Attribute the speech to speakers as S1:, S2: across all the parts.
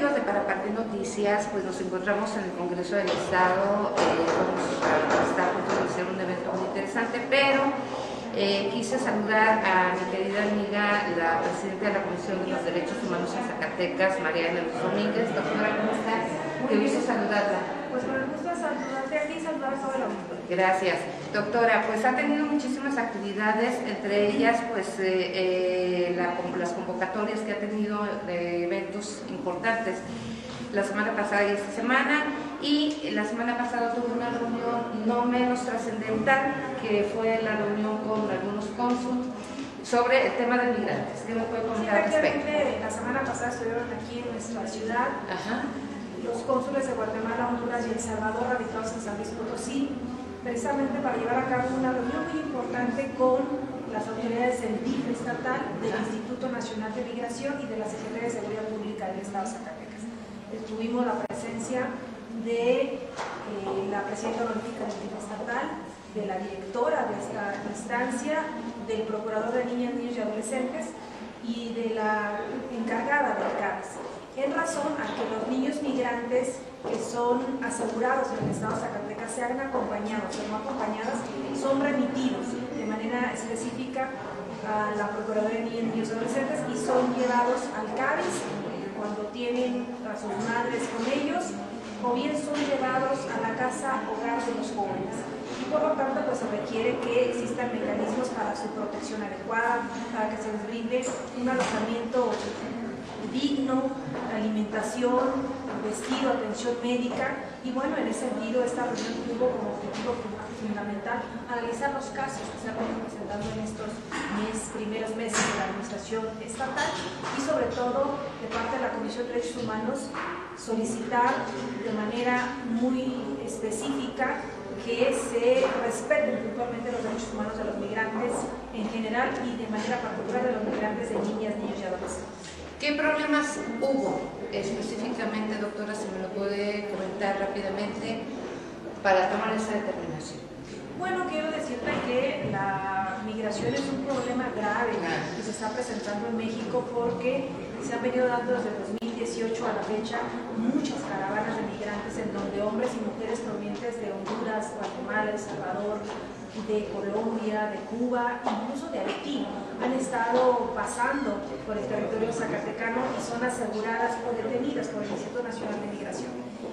S1: ¿Qué tal amigos de Para Parlé Noticias? Pues nos encontramos en el Congreso del Estado. Eh, vamos a estar a hacer un evento muy interesante, pero eh, quise saludar a mi querida amiga, la presidenta de la Comisión de los Derechos Humanos en Zacatecas, Mariana Luz Domínguez. Doctora, ¿cómo estás? Qué gusto saludarla.
S2: Pues con el gusto de saludarte a ti y saludar a todo el mundo.
S1: Gracias. Doctora, pues ha tenido muchísimas actividades, entre ellas pues eh, eh, la, las convocatorias que ha tenido de eventos importantes la semana pasada y esta semana y la semana pasada tuvo una reunión no menos trascendental que fue la reunión con algunos cónsules sobre el tema de migrantes. ¿Qué me puede comentar al respecto?
S2: La semana pasada estuvieron aquí en nuestra ciudad
S1: Ajá
S2: los cónsules de Guatemala, Honduras y El Salvador radicados en San Luis Potosí, precisamente para llevar a cabo una reunión muy importante con las autoridades del DIF estatal, del Instituto Nacional de Migración y de la Secretaría de Seguridad Pública del Estado de Zacatecas. Tuvimos la presencia de eh, la presidenta honorífica del DIF estatal, de la directora de esta instancia, del procurador de niñas, niños y adolescentes y de la encargada del CARES en razón a que los niños migrantes que son asegurados en el Estado de Zacatecas sean acompañados o no acompañadas, son remitidos de manera específica a la Procuraduría de Niños, Niños y Adolescentes y son llevados al CABIS cuando tienen a sus madres con ellos o bien son llevados a la casa hogar de los jóvenes. Y por lo tanto, pues se requiere que existan mecanismos para su protección adecuada, para que se les brinde un alojamiento digno, alimentación, vestido, atención médica y bueno, en ese sentido esta reunión tuvo como objetivo fundamental analizar los casos que se han venido presentando en estos primeros meses de la administración estatal y sobre todo de parte de la Comisión de Derechos Humanos solicitar de manera muy específica que se respeten puntualmente los derechos humanos de los migrantes en general y de manera particular de los migrantes de niñas, niños y adolescentes.
S1: ¿Qué problemas hubo específicamente, doctora, si me lo puede comentar rápidamente para tomar esa determinación?
S2: Bueno, quiero decirte que la migración es un problema grave que se está presentando en México porque se han venido dando desde 2018 a la fecha muchas caravanas de migrantes en donde hombres y mujeres provenientes de Honduras, Guatemala, El Salvador, de Colombia, de Cuba, incluso de Haití, han estado pasando por el territorio zacatecano y son aseguradas o detenidas por el Instituto Nacional de Migración.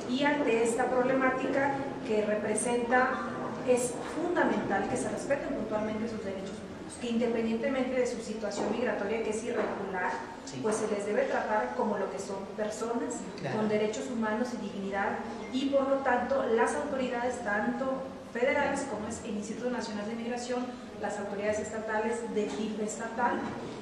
S2: Y ante esta problemática que representa, es fundamental que se respeten puntualmente sus derechos humanos, que independientemente de su situación migratoria, que es irregular, pues se les debe tratar como lo que son personas, con derechos humanos y dignidad, y por lo tanto las autoridades, tanto federales, como es el Instituto Nacional de Migración, las autoridades estatales del DIF estatal,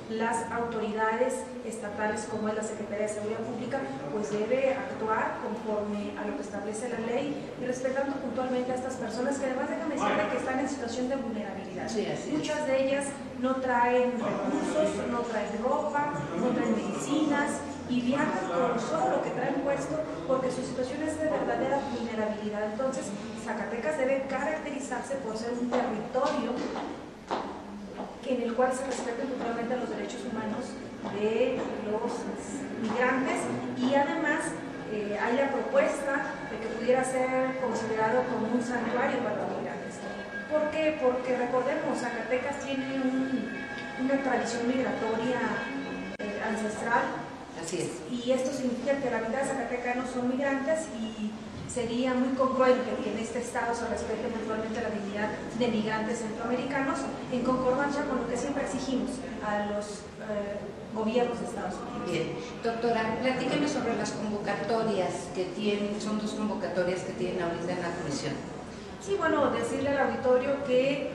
S2: las autoridades estatales como es la Secretaría de Seguridad Pública, pues debe actuar conforme a lo que establece la ley y respetando puntualmente a estas personas que además déjame decirle que están en situación de vulnerabilidad. Muchas de ellas no traen recursos, no traen ropa, no traen medicinas, y viajan con solo lo que traen puesto porque su situación es de verdadera vulnerabilidad. Entonces, Zacatecas debe caracterizarse por ser un territorio en el cual se respeten totalmente los derechos humanos de los migrantes y además eh, hay la propuesta de que pudiera ser considerado como un santuario para los migrantes. ¿Por qué? Porque recordemos, Zacatecas tiene una tradición migratoria eh, ancestral y esto significa que la mitad de zacatecanos son migrantes y sería muy congruente que en este estado se respete puntualmente la dignidad de migrantes centroamericanos en concordancia con lo que siempre exigimos a los eh, gobiernos de Estados Unidos.
S1: Bien, doctora, platíqueme sobre las convocatorias que tienen, son dos convocatorias que tienen ahorita en la comisión.
S2: Sí, bueno, decirle al auditorio que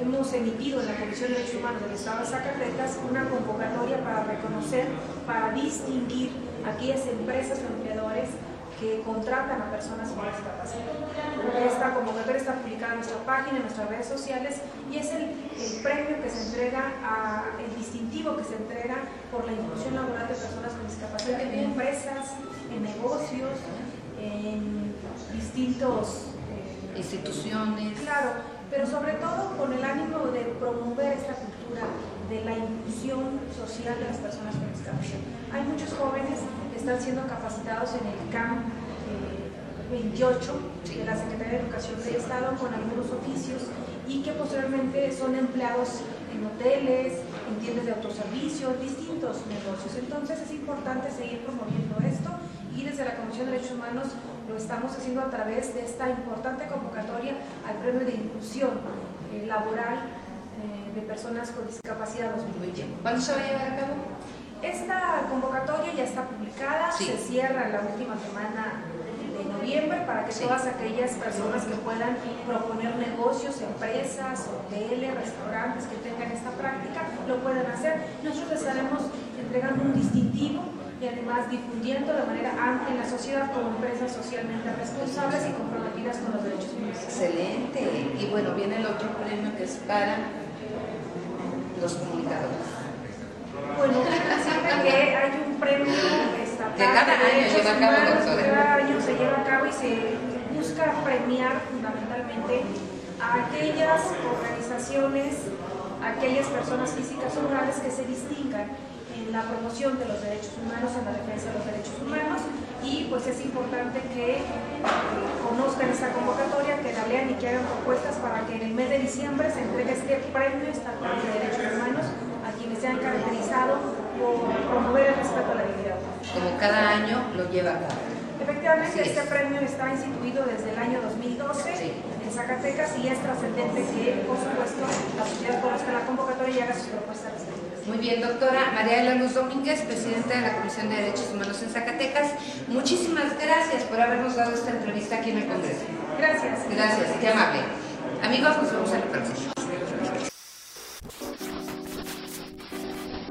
S2: hemos emitido en la Comisión de Derechos Humanos del Estado de Zacatecas una convocatoria para reconocer, para distinguir aquellas empresas o empleadores que contratan a personas con discapacidad. Esta convocatoria está publicada en nuestra página, en nuestras redes sociales y es el, premio que se entrega, a, el distintivo que se entrega por la inclusión laboral de personas con discapacidad en empresas, en negocios, en distintos...
S1: Eh, instituciones.
S2: Claro, pero sobre todo con el ánimo de promover esta cultura de la inclusión social de las personas con discapacidad. Hay muchos jóvenes están siendo capacitados en el CAM 28 eh, de la Secretaría de Educación del Estado con algunos oficios y que posteriormente son empleados en hoteles, en tiendas de autoservicio, distintos negocios. Entonces es importante seguir promoviendo esto y desde la Comisión de Derechos Humanos lo estamos haciendo a través de esta importante convocatoria al Premio de Inclusión eh, Laboral eh, de Personas con Discapacidad 2020.
S1: ¿Cuándo se va a llevar a cabo?
S2: Esta convocatoria ya está publicada, se cierra la última semana de noviembre para que todas aquellas personas que puedan proponer negocios, empresas, hoteles, restaurantes que tengan esta práctica, lo puedan hacer. Nosotros les estaremos entregando un distintivo y además difundiendo de manera amplia en la sociedad como empresas socialmente responsables y comprometidas con los derechos humanos.
S1: Excelente. Y bueno, viene el otro premio que es para los comunicadores.
S2: Bueno, que hay un premio estatal
S1: que cada año lleva a cabo, doctora.
S2: Cada año se lleva a cabo y se busca premiar fundamentalmente a aquellas organizaciones, a aquellas personas físicas o morales que se distingan en la promoción de los derechos humanos, en la defensa de los derechos humanos y pues es importante que conozcan esta convocatoria, que la lean y que hagan propuestas para que en el mes de diciembre se entregue este premio estatal de derechos humanos a quienes se han caracterizado por promover el respeto a la dignidad.
S1: Como cada año lo lleva a cabo.
S2: Efectivamente, este premio está instituido desde el año 2012 en Zacatecas y es trascendente que, por supuesto, la sociedad conozca la convocatoria y haga sus propuestas
S1: muy bien, doctora María de la Luz Domínguez, presidenta de la Comisión de Derechos Humanos en Zacatecas. Muchísimas gracias por habernos dado esta entrevista aquí en el Congreso.
S2: Gracias.
S1: Gracias, qué amable. Amigos, nos vemos en la próxima.